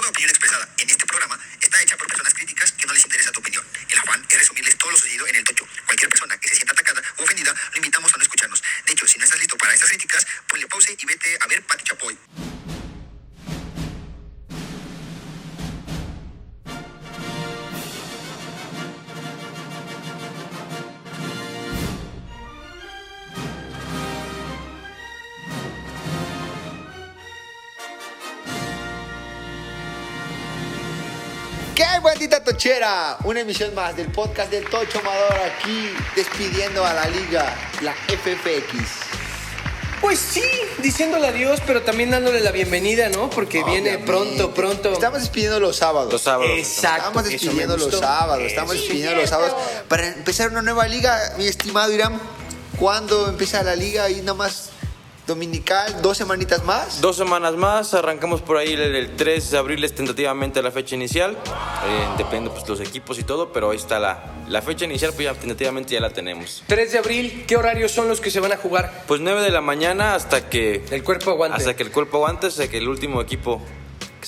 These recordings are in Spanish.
Toda opinión expresada en este programa está hecha por personas críticas que no les interesa tu opinión. El afán es resumirles todo lo sucedido en el tocho. Cualquier persona que se sienta atacada o ofendida, lo invitamos a no escucharnos. De hecho, si no estás listo para estas críticas, ponle pause y vete a ver Pati Chapoy. Bandita tochera? Una emisión más del podcast del Tocho Amador aquí despidiendo a la liga, la FFX. Pues sí, diciéndole adiós, pero también dándole la bienvenida, ¿no? Porque viene Obviamente. pronto, pronto. Estamos despidiendo los sábados. Los sábados. Exacto. Estamos despidiendo los sábados. Estamos despidiendo los sábados para empezar una nueva liga, mi estimado Irán. ¿Cuándo empieza la liga? Ahí nomás dominical, dos semanitas más. Dos semanas más, arrancamos por ahí el, el 3 de abril es tentativamente la fecha inicial, eh, dependiendo pues los equipos y todo, pero ahí está la, la fecha inicial, pues ya tentativamente ya la tenemos. 3 de abril, ¿qué horarios son los que se van a jugar? Pues 9 de la mañana hasta que, El cuerpo aguante. hasta que el cuerpo aguante, hasta que el último equipo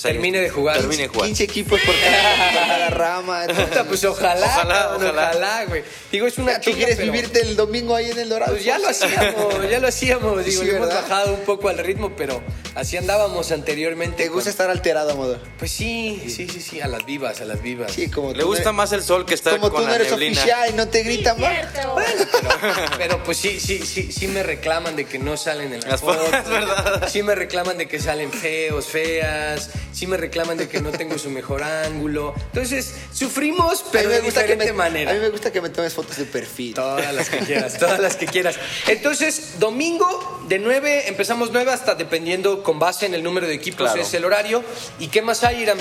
Termine de jugar. Termine de jugar. 15 equipos por cada, rama. Puta, pues ojalá, Ojalá, cabrón, ojalá. ojalá, güey. Digo, es una ¿Tú quieres pero- vivirte el domingo ahí en el Dorado? Pues ya lo hacíamos, ya lo hacíamos. Digo, Sí, hemos bajado un poco al ritmo, pero así andábamos anteriormente. ¿Te gusta estar alterado, Amador? Pues sí, sí, sí, sí, a las vivas, a las vivas. Sí, como Le tú gusta más el sol que estar Como con tú no la eres neblina. oficial y no te gritan más. Bueno, pero, pero, pues sí, sí, sí, sí me reclaman de que no salen en las Las fotos, fotos. es verdad. Sí me reclaman de que salen feos, feas. Sí me reclaman de que no tengo su mejor ángulo. Entonces, sufrimos, pero de diferente me, manera. A mí me gusta que me tomes fotos de perfil. Todas las que quieras, todas las que quieras. Entonces, domingo de 9, empezamos 9 hasta dependiendo con base en el número de equipos Claro. es el horario. ¿Y qué más hay, Iram?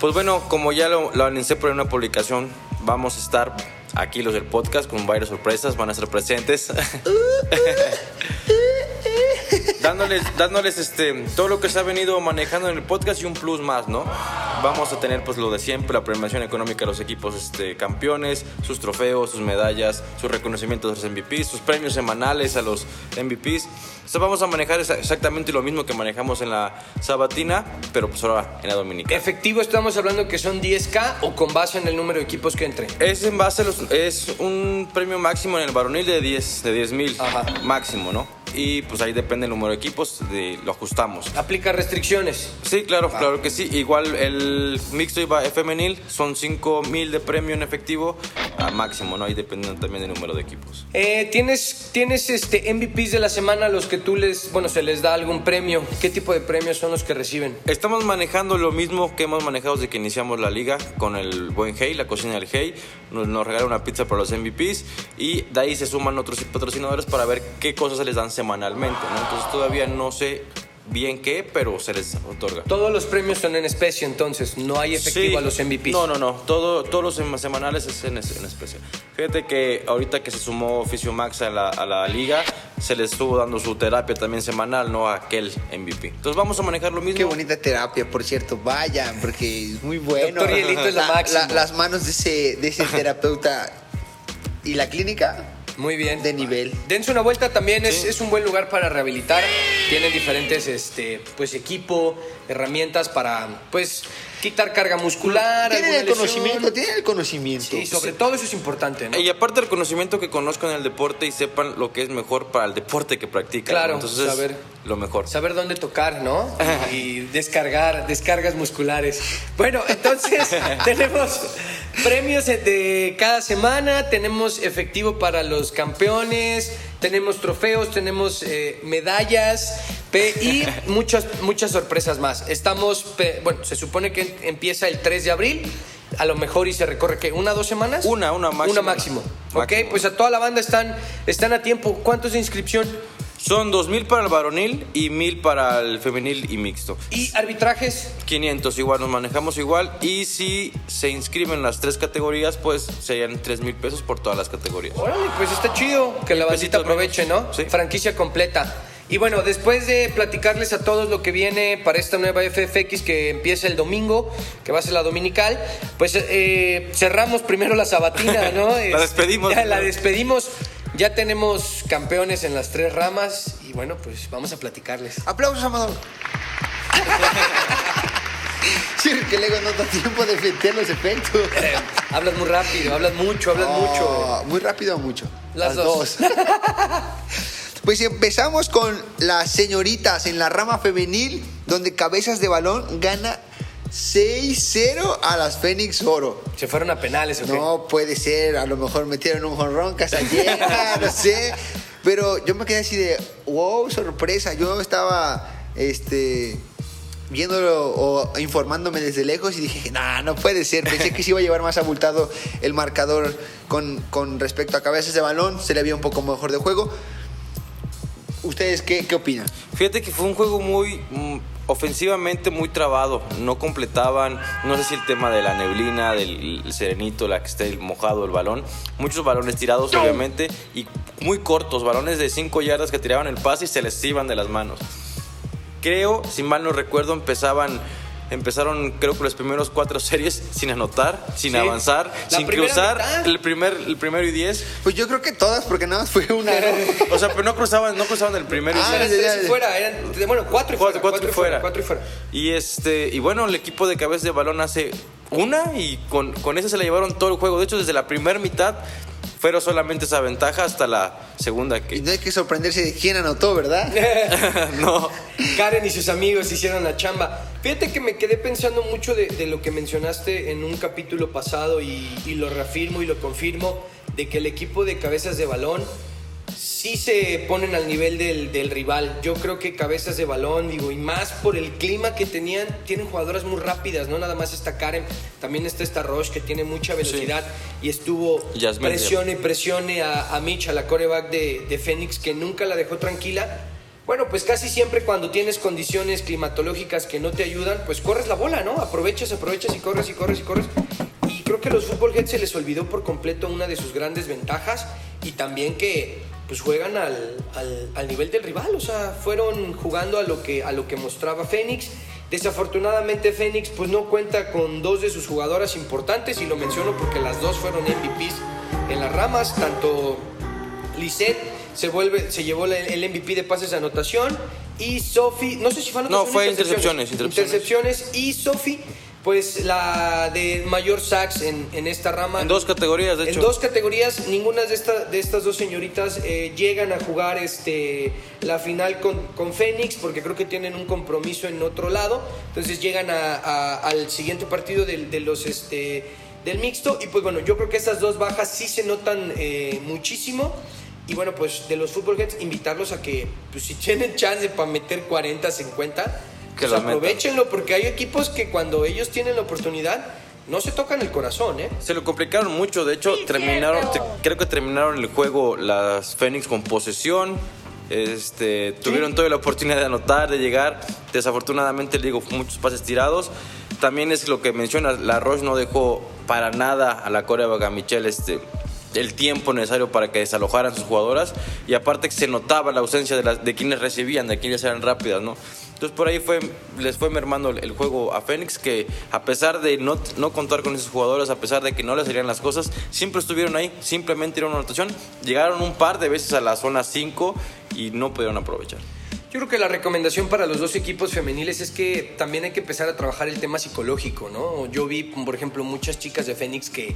Pues bueno, como ya lo, lo anuncié por una publicación, vamos a estar aquí los del podcast con varias sorpresas, van a estar presentes. Dándoles, dándoles este, todo lo que se ha venido manejando en el podcast y un plus más, ¿no? Vamos a tener pues lo de siempre, la premiación económica de los equipos este, campeones, sus trofeos, sus medallas, sus reconocimientos a los MVPs, sus premios semanales a los MVPs. Entonces vamos a manejar exa- exactamente lo mismo que manejamos en la sabatina, pero pues ahora en la dominicana. Efectivo, estamos hablando que son 10K o con base en el número de equipos que entre. Es en base a los, es un premio máximo en el varonil de 10 de 10 mil máximo, ¿no? Y pues ahí depende el número de equipos, de, lo ajustamos. Aplica restricciones. Sí, claro, Ah. claro que sí. Igual el mixto y va- femenil son 5 mil de premio en efectivo a máximo, ¿no? Ahí dependiendo también del número de equipos. Eh, ¿Tienes, tienes este MVPs de la semana a los que tú les, bueno, se les da algún premio? ¿Qué tipo de premios son los que reciben? Estamos manejando lo mismo que hemos manejado desde que iniciamos la liga con el buen Hey, la cocina del Hey. Nos, nos regala una pizza para los MVPs y de ahí se suman otros patrocinadores para ver qué cosas se les dan semanalmente, ¿no? Entonces todavía no sé bien qué, pero se les otorga. Todos los premios son en especie, entonces no hay efectivo Sí. a los MVPs. No, no, no. Todo, todos los sema- semanales es en, en especial. Fíjate que ahorita que se sumó Oficio Max a la, a la liga, se les estuvo dando su terapia también semanal, no a aquel MVP. Entonces vamos a manejar lo mismo. Qué bonita terapia, por cierto. Vayan, porque es muy bueno. Doctor Hielito es La- la- las manos de ese, de ese terapeuta y la clínica Muy bien. de nivel. Dense una vuelta también, es, Sí. es un buen lugar para rehabilitar. Tienen diferentes este, pues, equipo, herramientas para pues quitar carga muscular. Tienen el lesión. conocimiento, tienen el conocimiento. Sí, sobre todo eso es importante, ¿no? Y aparte del conocimiento que conozcan el deporte y sepan lo que es mejor para el deporte que practican. Claro, ¿no? Entonces saber. lo mejor. Saber dónde tocar, ¿no? Y descargar, descargas musculares. Bueno, entonces tenemos premios de cada semana, tenemos efectivo para los campeones, tenemos trofeos, tenemos eh, medallas y muchas, muchas sorpresas más. Estamos, bueno, se supone que empieza el 3 de abril. A lo mejor y se recorre que una dos semanas. Una, una máximo. Una máximo. Ok, Máximo. pues a toda la banda están, están a tiempo. ¿Cuánto es de inscripción? Son 2.000 para el varonil y 1.000 para el femenil y mixto. ¿Y arbitrajes? 500 igual, nos manejamos igual. Y si se inscriben las tres categorías, pues serían 3 mil pesos por todas las categorías. Órale, pues está chido que la bandita aproveche, ¿no? Sí. Franquicia completa. Y bueno, después de platicarles a todos lo que viene para esta nueva FFX que empieza el domingo, que va a ser la dominical, pues eh, cerramos primero la sabatina, ¿no? La despedimos. Ya la despedimos. Ya tenemos campeones en las tres ramas y bueno, pues vamos a platicarles. Aplausos, Amador. Sí, que luego no da tiempo de meter los efectos. Eh, hablas muy rápido, hablas mucho, hablas mucho. Muy rápido o mucho. Las dos. pues empezamos con las señoritas en la rama femenil, donde Cabezas de Balón gana 6-0 a las Fénix Oro. Se fueron a penales, ¿o qué? No puede ser, a lo mejor metieron un jonrón, casa llena, no sé. Pero yo me quedé así de, wow, sorpresa. Yo estaba, este, viéndolo o informándome desde lejos y dije, nah, no puede ser. Pensé que se iba a llevar más abultado el marcador con, con respecto a cabezas de balón. Se le había un poco mejor de juego. ¿Ustedes qué, qué opinan? Fíjate que fue un juego muy mm, ofensivamente muy trabado. No completaban, no sé si el tema de la neblina, del el serenito, la que esté mojado el balón. Muchos balones tirados, obviamente, y muy cortos, balones de 5 yardas que tiraban el pase y se les iban de las manos. Creo, si mal no recuerdo, empezaban. Empezaron, creo que los primeros cuatro series sin anotar, sin Sí. avanzar, La sin cruzar mitad. el primer, el primero y diez. Pues yo creo que todas, porque nada más fue una. O sea, pero no cruzaban, no cruzaban el primero y Ah, diez. Eran tres y fuera, eran, bueno, cuatro y Cuatro- fuera. cuatro y fuera. Cuatro y fuera. Y este, y bueno, el equipo de cabeza de balón hace una y con, con esa se la llevaron todo el juego. De hecho, desde la primera mitad fueron solamente esa ventaja hasta la segunda Y que no hay que sorprenderse de quién anotó, ¿verdad? no. Karen y sus amigos hicieron la chamba. Fíjate que me quedé pensando mucho de, de lo que mencionaste en un capítulo pasado y, y lo reafirmo y lo confirmo, de que el equipo de cabezas de balón sí se ponen al nivel del, del rival. Yo creo que cabezas de balón, digo, y más por el clima que tenían, tienen jugadoras muy rápidas, no nada más está Karen, también está esta Roche que tiene mucha velocidad y estuvo Yasmín, presione y presione a, a Mitch, a la coreback de, de Phoenix, que nunca la dejó tranquila. Bueno, pues casi siempre cuando tienes condiciones climatológicas que no te ayudan, pues corres la bola, ¿no? Aprovechas, aprovechas y corres y corres y corres. Y creo que a los Football Heads se les olvidó por completo una de sus grandes ventajas y también que pues juegan al, al- al nivel del rival, o sea, fueron jugando a lo que, a lo que mostraba Phoenix. Desafortunadamente Phoenix pues no cuenta con dos de sus jugadoras importantes y lo menciono porque las dos fueron MVPs en las ramas, tanto Lisette se vuelve, se llevó el MVP de pases de anotación y Sophie, no sé si fue anotación No, fue intercepciones, intercepciones. Intercepciones y Sophie, pues la de mayor sacks en, en esta rama. En dos categorías, de En hecho. dos categorías, ninguna de, esta- de estas dos señoritas eh, llegan a jugar este, la final con, con Fénix porque creo que tienen un compromiso en otro lado. Entonces llegan a- a- al siguiente partido del, de los, este, del mixto. Y pues bueno, yo creo que estas dos bajas sí se notan eh, muchísimo. Y bueno, pues de los Football Heads, invitarlos a que, pues si tienen chance para meter 40, 50, Que pues los aprovechenlo porque hay equipos que cuando ellos tienen la oportunidad no se tocan el corazón, ¿eh? Se lo complicaron mucho, de hecho Sí, terminaron, te- creo que terminaron el juego las Fénix con posesión, este, tuvieron toda la oportunidad de anotar, de llegar, desafortunadamente le digo muchos pases tirados. También es lo que mencionas, la Roche no dejó para nada a la Corea Vaga Michelle este, el tiempo necesario para que desalojaran sus jugadoras y aparte que se notaba la ausencia de, las, de quienes recibían, de quienes eran rápidas, ¿no? Entonces por ahí fue, les fue mermando el, juego a Fénix que a pesar de no, no contar con esos jugadores, a pesar de que no les salían las cosas, siempre estuvieron ahí, simplemente dieron una anotación, llegaron un par de veces a la zona 5 y no pudieron aprovechar. Yo creo que la recomendación para los dos equipos femeniles es que también hay que empezar a trabajar el tema psicológico, ¿no? Yo vi, por ejemplo, muchas chicas de Fénix que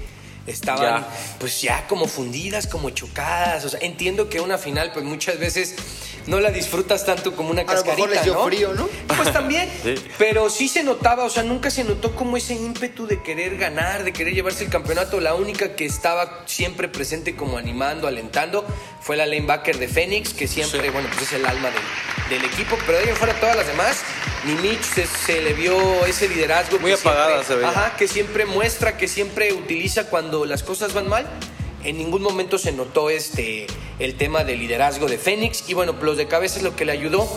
estaban Ya. pues ya como fundidas, como chocadas, o sea, entiendo que una final pues muchas veces no la disfrutas tanto como una A lo mejor cascarita, les dio ¿no? frío, ¿no? Pues también, Sí. pero sí se notaba, o sea, nunca se notó como ese ímpetu de querer ganar, de querer llevarse el campeonato. La única que estaba siempre presente como animando, alentando, fue la lanebacker de Fénix, que siempre, Sí. bueno, pues es el alma del, del equipo. Pero de ahí en fuera todas las demás, ni Mitch se, se le vio ese liderazgo. Muy que apagada siempre- se veía. Ajá, que siempre muestra, que siempre utiliza cuando las cosas van mal. En ningún momento se notó este, el tema del liderazgo de Fénix. Y bueno, los de cabeza es lo que le ayudó.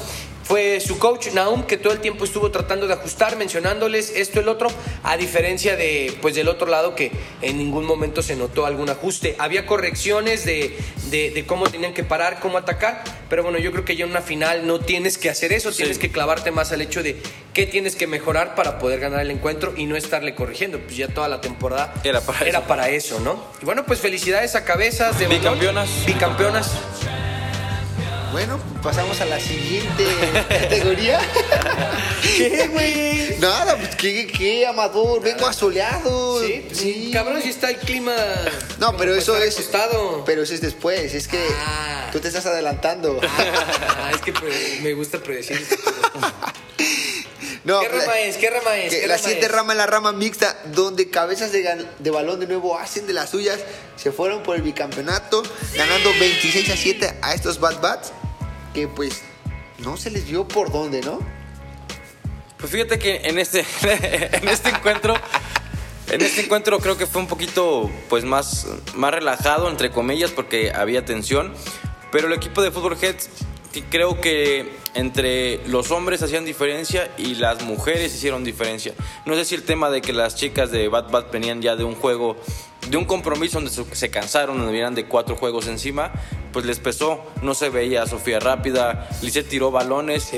Fue su coach Naum que todo el tiempo estuvo tratando de ajustar, mencionándoles esto, el otro, a diferencia de, pues, del otro lado que en ningún momento se notó algún ajuste. Había correcciones de, de- de cómo tenían que parar, cómo atacar, pero bueno, yo creo que ya en una final no tienes que hacer eso, tienes que clavarte más al hecho de qué tienes que mejorar para poder ganar el encuentro y no estarle corrigiendo, pues ya toda la temporada Era para era eso. para eso, ¿no? Y bueno, pues felicidades a Cabezas de. Bicampeonas. Bicampeonas. Bueno, pasamos a la siguiente categoría. ¿Qué, güey? Nada, pues qué, qué amador, vengo asoleado. Sí, sí, cabrón, si está el clima. No, pero eso es. acostado. Pero eso es después, es que Ah. tú te estás adelantando. Ah, es que me gusta predecir. No, ¿Qué la- rama es? ¿Qué rama es? que ¿Qué la rama siguiente es? rama es la rama mixta, donde cabezas de, de balón de nuevo hacen de las suyas. Se fueron por el bicampeonato, ganando 26 a 7 a estos Bad Bats, que pues no se les dio por dónde, ¿no? Pues fíjate que en este, en este encuentro, en este encuentro creo que fue un poquito pues más, más relajado, entre comillas, porque había tensión. Pero el equipo de Fútbol Heads creo que entre los hombres hacían diferencia y las mujeres hicieron diferencia. No sé si el tema de que las chicas de Bad Bad venían ya de un juego, de un compromiso donde se- cansaron, donde venían de cuatro juegos encima, pues les pesó. No se veía a Sofía rápida, Lisette tiró balones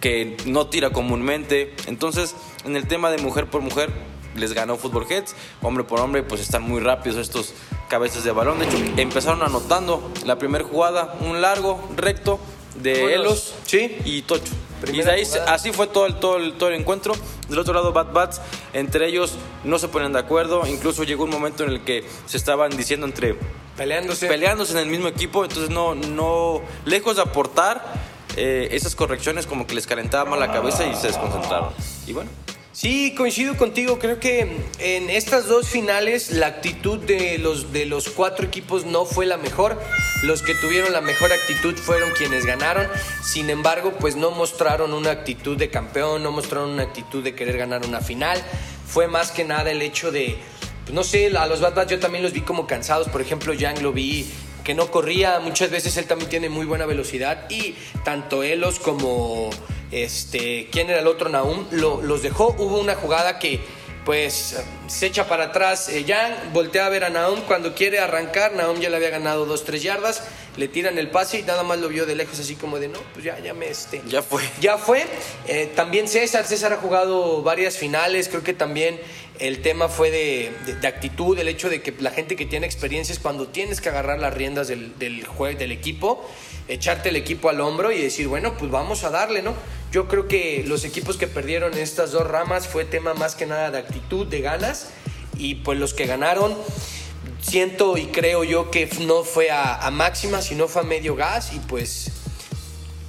que no tira comúnmente. Entonces, en el tema de mujer por mujer, les ganó Fútbol Heads. Hombre por hombre, pues están muy rápidos estos cabezas de balón. De hecho, empezaron anotando la primera jugada, un largo, recto de. Elos Sí. y Tocho. Y de ahí, jugada. así fue todo el, todo, el, todo el encuentro. Del otro lado, Bad Bats, entre ellos no se ponen de acuerdo. Incluso llegó un momento en el que se estaban diciendo entre Peleándose. peleándose en el mismo equipo, entonces no, no, lejos de aportar eh, esas correcciones como que les calentaba más la cabeza y se desconcentraron. Y bueno, Sí, coincido contigo. Creo que en estas dos finales la actitud de los, de los cuatro equipos no fue la mejor. Los que tuvieron la mejor actitud fueron quienes ganaron. Sin embargo, pues no mostraron una actitud de campeón, no mostraron una actitud de querer ganar una final. Fue más que nada el hecho de, pues, no sé, a los Bad yo también los vi como cansados. Por ejemplo, Yang lo vi que no corría, muchas veces él también tiene muy buena velocidad y tanto Elos como este, ¿quién era el otro? Naum, lo- los dejó, hubo una jugada que pues se echa para atrás eh, Yang, voltea a ver a Naum cuando quiere arrancar, Naum ya le había ganado 2-3 yardas, le tiran el pase y nada más lo vio de lejos así como de no, pues ya, ya me este... ya fue. Ya fue. Eh, también César, César ha jugado varias finales, creo que también el tema fue de, de- de actitud, el hecho de que la gente que tiene experiencia es cuando tienes que agarrar las riendas del, del, del equipo, echarte el equipo al hombro y decir, bueno, pues vamos a darle, ¿no? Yo creo que los equipos que perdieron en estas dos ramas fue tema más que nada de actitud, de ganas, y pues los que ganaron siento y creo yo que no fue a, a máxima, sino fue a medio gas y pues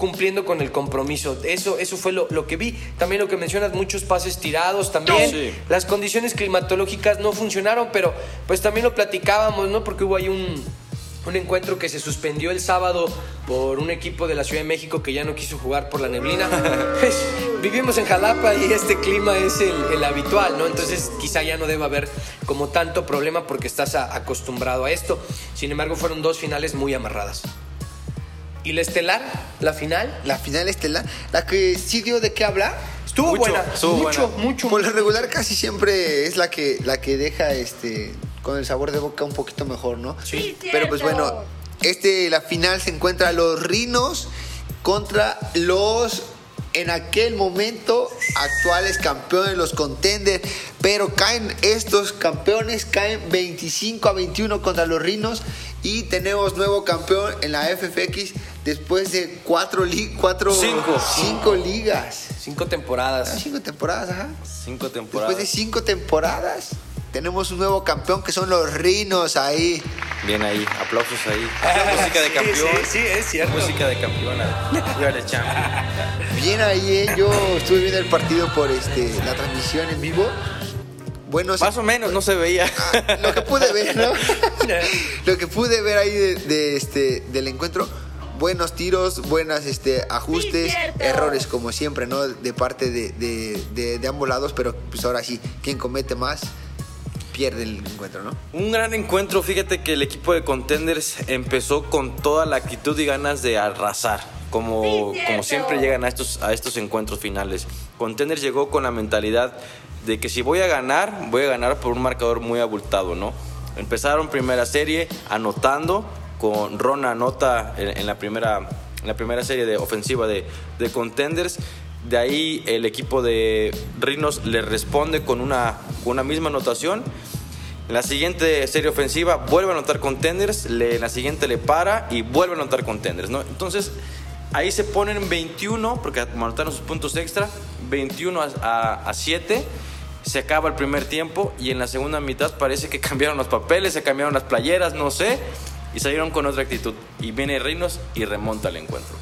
cumpliendo con el compromiso. Eso, eso fue lo, lo que vi. También lo que mencionas, muchos pases tirados también. Sí. Las condiciones climatológicas no funcionaron, pero pues también lo platicábamos, ¿no? Porque hubo ahí un, un encuentro que se suspendió el sábado por un equipo de la Ciudad de México que ya no quiso jugar por la neblina. Pues, vivimos en Jalapa y este clima es el, el habitual, ¿no? Entonces quizá ya no deba haber como tanto problema porque estás a- acostumbrado a esto. Sin embargo, fueron dos finales muy amarradas. ¿Y la estelar? ¿La final? La final estelar, la que sí dio de qué hablar. Estuvo Mucho, buena. estuvo mucho, buena. mucho. Por lo regular casi siempre es la que, la que deja este con el sabor de boca un poquito mejor, ¿no? Sí. Pero pues bueno, este la final se encuentra los Rinos contra los en aquel momento actuales campeones, los contenders, pero caen estos campeones, caen 25 a 21 contra los Rinos y tenemos nuevo campeón en la FFX después de cuatro, li- cuatro Cinco. cinco ligas. Cinco Ah, temporadas. Cinco temporadas, ajá. Cinco Después temporadas. de cinco temporadas, tenemos un nuevo campeón que son los Rinos ahí. Bien ahí, aplausos ahí. Música de Sí, campeón. Sí, sí, es cierto. Música de campeona. Champion. Bien ahí, ¿eh? yo estuve viendo el partido por este, la transmisión en vivo. Bueno, Más o menos, no se veía. ah, lo que pude ver, ¿no? lo que pude ver ahí de, de, este, del encuentro. Buenos tiros, buenas este, ajustes, errores como siempre, ¿no? De parte de, de- de- de ambos lados, pero pues ahora sí, quien comete más pierde el encuentro, ¿no? Un gran encuentro, fíjate que el equipo de Contenders empezó con toda la actitud y ganas de arrasar, como, como siempre llegan a estos, a estos encuentros finales. Contenders llegó con la mentalidad de que si voy a ganar, voy a ganar por un marcador muy abultado, ¿no? Empezaron primera serie anotando, con Ron anota en, en la, primera, en la primera serie de ofensiva de, de Contenders. De ahí el equipo de Rinos le responde con una, con una misma anotación. En la siguiente serie ofensiva vuelve a anotar contenders, le, en la siguiente le para y vuelve a anotar contenders, ¿no? Entonces, Ahí se ponen 21, porque anotaron sus puntos extra, 21 a, a- a 7. Se acaba el primer tiempo y en la segunda mitad parece que cambiaron los papeles, se cambiaron las playeras, no sé, y salieron con otra actitud. Y viene Reinos y remonta el encuentro.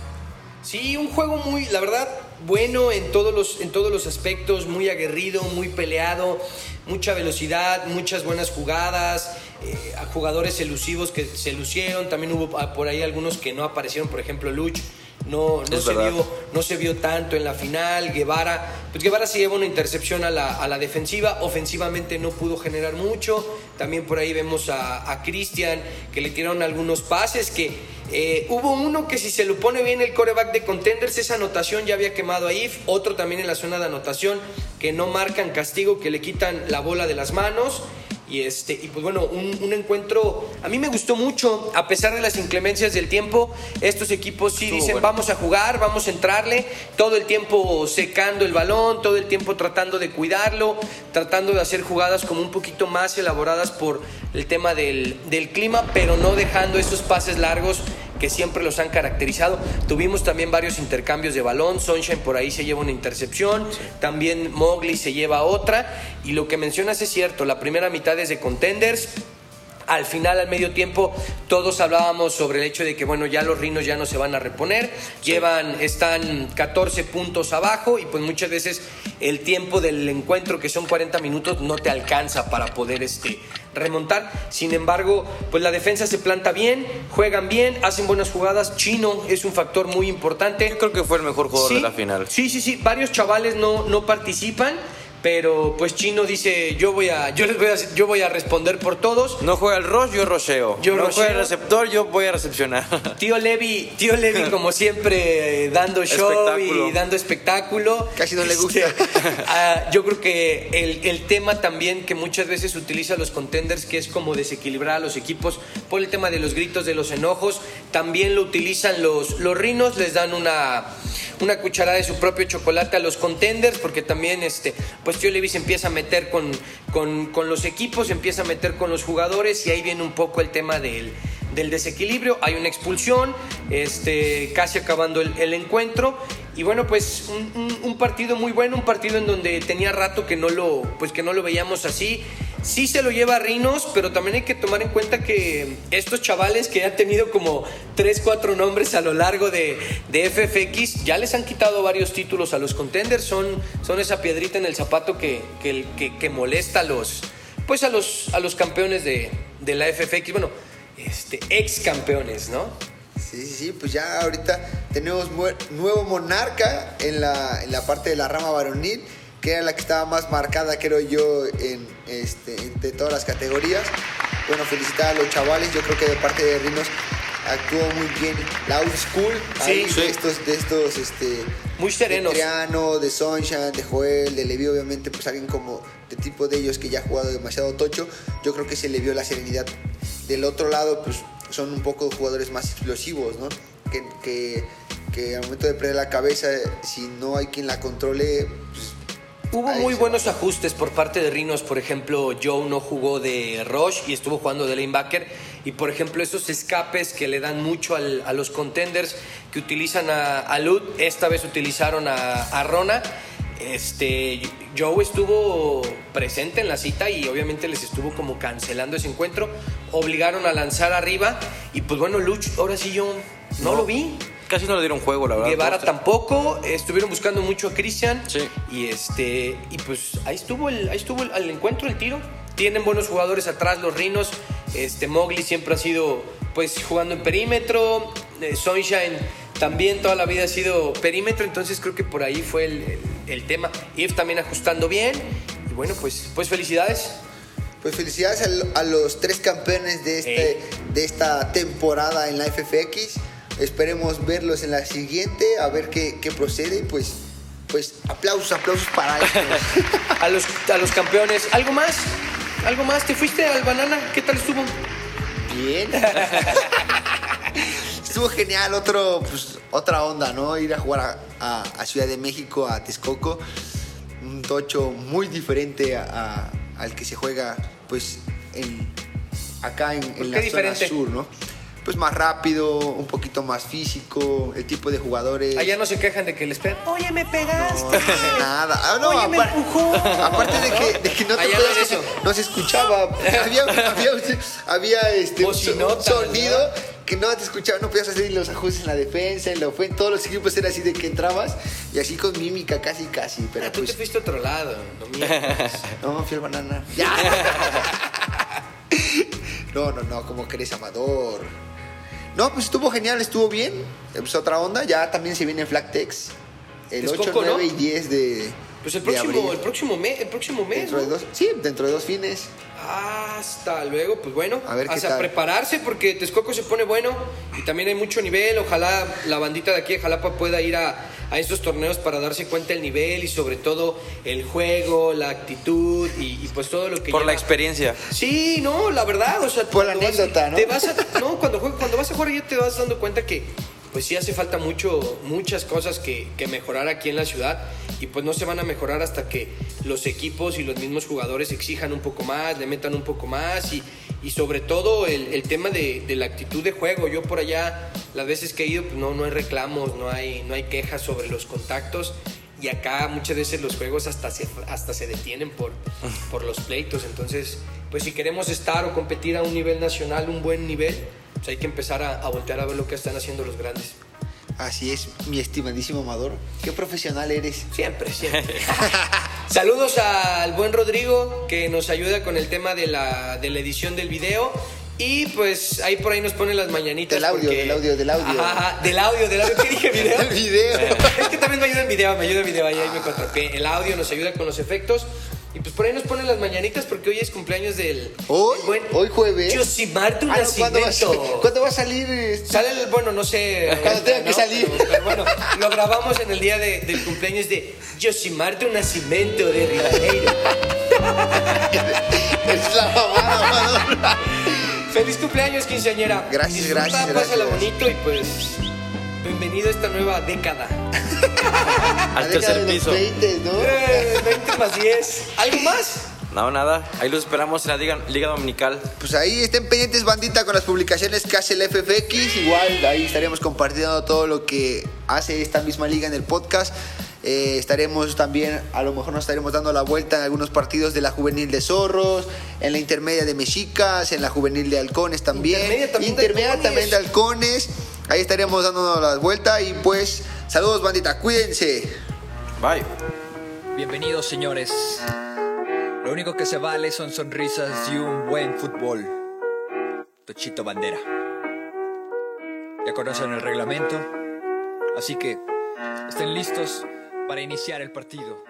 Sí, un juego muy, la verdad, bueno en todos los, en todos los aspectos, muy aguerrido, muy peleado, mucha velocidad, muchas buenas jugadas, eh, a jugadores elusivos que se lucieron, también hubo ah, por ahí algunos que no aparecieron, por ejemplo Luch. No, no, se vio, no se vio tanto en la final. Guevara, pues Guevara se lleva una intercepción a la, a la defensiva. Ofensivamente no pudo generar mucho. También por ahí vemos a, a Cristian que le tiraron algunos pases. Que eh, hubo uno que, si se lo pone bien el coreback de contenders, esa anotación ya había quemado a If. Otro también en la zona de anotación que no marcan castigo, que le quitan la bola de las manos. Y, este, y pues bueno, un, un encuentro, a mí me gustó mucho, a pesar de las inclemencias del tiempo, estos equipos sí Estuvo dicen, bueno. vamos a jugar, vamos a entrarle, todo el tiempo secando el balón, todo el tiempo tratando de cuidarlo, tratando de hacer jugadas como un poquito más elaboradas por el tema del, del clima, pero no dejando esos pases largos que siempre los han caracterizado. Tuvimos también varios intercambios de balón, Sunshine por ahí se lleva una intercepción, también Mowgli se lleva otra, y lo que mencionas es cierto, la primera mitad es de contenders, al final, al medio tiempo, todos hablábamos sobre el hecho de que, bueno, ya los rinos ya no se van a reponer, llevan, están 14 puntos abajo y pues muchas veces el tiempo del encuentro, que son 40 minutos, no te alcanza para poder este, remontar. Sin embargo, pues la defensa se planta bien, juegan bien, hacen buenas jugadas. Chino es un factor muy importante. Yo creo que fue el mejor jugador de la final. Sí, sí, sí. Varios chavales no, no participan, pero pues Chino dice, yo voy a, yo les voy a, yo voy a responder por todos. No juega el rush, yo rocheo. Yo no rusheo. juega el receptor, yo voy a recepcionar. Tío Levi, tío Levi como siempre dando show y dando espectáculo. Casi no le Este, gusta. ah, yo creo que el, el tema también que muchas veces utiliza los contenders, que es como desequilibrar a los equipos por el tema de los gritos, de los enojos, también lo utilizan los, los rinos, les dan una, una cucharada de su propio chocolate a los contenders, porque también este, pues tío Levi se empieza a meter con, con, los equipos, empieza a meter con los jugadores y ahí viene un poco el tema del del desequilibrio, hay una expulsión, este, casi acabando el, encuentro. Y bueno, pues un, un- un partido muy bueno, un partido en donde tenía rato que no lo, pues que no lo veíamos así. Sí se lo lleva Rinos, pero también hay que tomar en cuenta que estos chavales que han tenido como 3, 4 nombres a lo largo de, de FFX, ya les han quitado varios títulos a los contenders, son, son esa piedrita en el zapato que, que, molesta a los, pues a los, a los campeones de, de la FFX. Bueno, este, ex campeones, ¿no? Sí, sí, sí, pues ya ahorita tenemos nuevo monarca en la, en la parte de la rama varonil, que era la que estaba más marcada, creo yo, en, este, de todas las categorías. Bueno, felicitar a los chavales, yo creo que de parte de Rinos actuó muy bien la old school, Sí, ahí, sí. de estos, de estos, este... Muy serenos. De Triano, de Sunshine, de Joel, de Levi, obviamente, pues alguien como de tipo de ellos que ya ha jugado demasiado tocho, yo creo que se le vio la serenidad. Del otro lado, pues son un poco jugadores más explosivos, ¿no? Que, que, que al momento de perder la cabeza, si no hay quien la controle, pues, Hubo Ahí muy buenos ajustes por parte de Rinos. Por ejemplo, Joe no jugó de Rush y estuvo jugando de linebacker. Y por ejemplo, esos escapes que le dan mucho al- a los contenders que utilizan a, a Lut, esta vez utilizaron a, a Rona. Este, Joe estuvo presente en la cita y obviamente les estuvo como cancelando ese encuentro. Obligaron a lanzar arriba. Y pues bueno, Luch, ahora sí yo no, No. lo vi. Casi no le dieron juego, la verdad. Guevara tampoco, estuvieron buscando mucho a Cristian. Sí. Y este y pues ahí estuvo el ahí estuvo el, al encuentro el tiro. Tienen buenos jugadores atrás los Rinos. Este Mowgli siempre ha sido pues jugando en perímetro. Eh, Sunshine también toda la vida ha sido perímetro, entonces creo que por ahí fue el, el- el tema. If también ajustando bien. Y bueno, pues pues felicidades. pues felicidades a, a los tres campeones de, este, de esta temporada en la FFX. Esperemos verlos en la siguiente, a ver qué, qué procede. Pues, pues aplausos, aplausos para ellos. A los a los campeones. ¿Algo más? ¿Algo más? ¿Te fuiste al banana? ¿Qué tal estuvo? Bien. Estuvo genial, otro, pues, otra onda, ¿no? Ir a jugar a, a- a Ciudad de México, a Texcoco. Un tocho muy diferente a- al que se juega, pues, en, acá en, en ¿Por la zona sur, ¿no? Pues más rápido, un poquito más físico, el tipo de jugadores. Allá no se quejan de que les pegan. Oye, me pegaste. Nada. Ah, no, Oye, me empujó. aparte de que, de que no te Allá podías- no es eso. no se escuchaba. había había, había, este, un sonido ¿no? que no te escuchaba, no podías hacer los ajustes en la defensa, en la ofensa, todos los equipos era así de que entrabas y así con mímica casi casi, pero Ah, Tú te pues fuiste a otro lado. No mientas. no, fui al banana. Ya. no, no, no, como que eres amador. No, pues estuvo genial, estuvo bien. Pues otra onda, ya también se viene Flagtex. El Es 8, poco, ¿no? 9 y 10 de. Pues el próximo, el próximo mes, el próximo mes. Dentro de dos, sí, dentro de dos fines. Hasta luego, pues bueno, A ver qué hasta tal. prepararse porque Texcoco se pone bueno y también hay mucho nivel. Ojalá la bandita de aquí de Jalapa pueda ir a, a estos torneos para darse cuenta del nivel y sobre todo el juego, la actitud y, y pues todo lo que Por la experiencia. Sí, no, la verdad, o sea, Por la vas- anécdota, ¿no? Te vas a, no, cuando, cuando vas a jugar ya te vas dando cuenta que pues sí hace falta mucho, muchas cosas que, que mejorar aquí en la ciudad y pues no se van a mejorar hasta que los equipos y los mismos jugadores exijan un poco más, le metan un poco más y, y sobre todo el, el tema de, de la actitud de juego. Yo por allá, las veces que he ido, pues no, no hay reclamos, no hay, no hay quejas sobre los contactos. Y acá muchas veces los juegos hasta se, hasta se detienen por, por los pleitos. Entonces, pues si queremos estar o competir a un nivel nacional, un buen nivel, pues hay que empezar a, a voltear a ver lo que están haciendo los grandes. Así es, mi estimadísimo Amador. Qué profesional eres. Siempre, siempre. Saludos al buen Rodrigo que nos ayuda con el tema de la, de la edición del video. Y pues ahí por ahí nos pone las mañanitas. Del audio, porque- del audio, del audio. Ajá, ajá, del audio, del audio. ¿Qué dije? ¿Video? El video. Es que también me ayuda el video, me ayuda el video, ahí, ahí me contrapié. El audio nos ayuda con los efectos. Y pues por ahí nos ponen las mañanitas porque hoy es cumpleaños del. Hoy, del buen hoy jueves. Josimar tu Ah, no, ¿cuándo, va a, nacimiento. ¿Cuándo va a salir? este? Sale el, bueno, no sé. Cuando tenga que salir. Pero, pero bueno, lo grabamos en el día de- del cumpleaños de Josimar tu nacimiento de Rivadeiro. Es la mamada. Feliz cumpleaños, quinceañera. Gracias, Disfruta, gracias, Pásala gracias. bonito y pues. Bienvenido a esta nueva década. La Al década tercer de los piso. 20, ¿no? Eh, 20 más 10. ¿Algo más? No, nada. Ahí los esperamos en la Liga, Liga Dominical. Pues ahí estén pendientes, bandita, con las publicaciones que hace el FFX. Igual ahí estaremos compartiendo todo lo que hace esta misma liga en el podcast. Eh, estaremos también, a lo mejor nos estaremos dando la vuelta en algunos partidos de la juvenil de Zorros, en la intermedia de Mexicas, en la juvenil de Halcones también. Intermedia también de Intermedia Halcones. también de Halcones. Ahí estaremos dándonos la vuelta y pues saludos, bandita, cuídense. Bye. Bienvenidos señores. Lo único que se vale son sonrisas y un buen fútbol. Tochito Bandera. Ya conocen el reglamento, así que estén listos para iniciar el partido.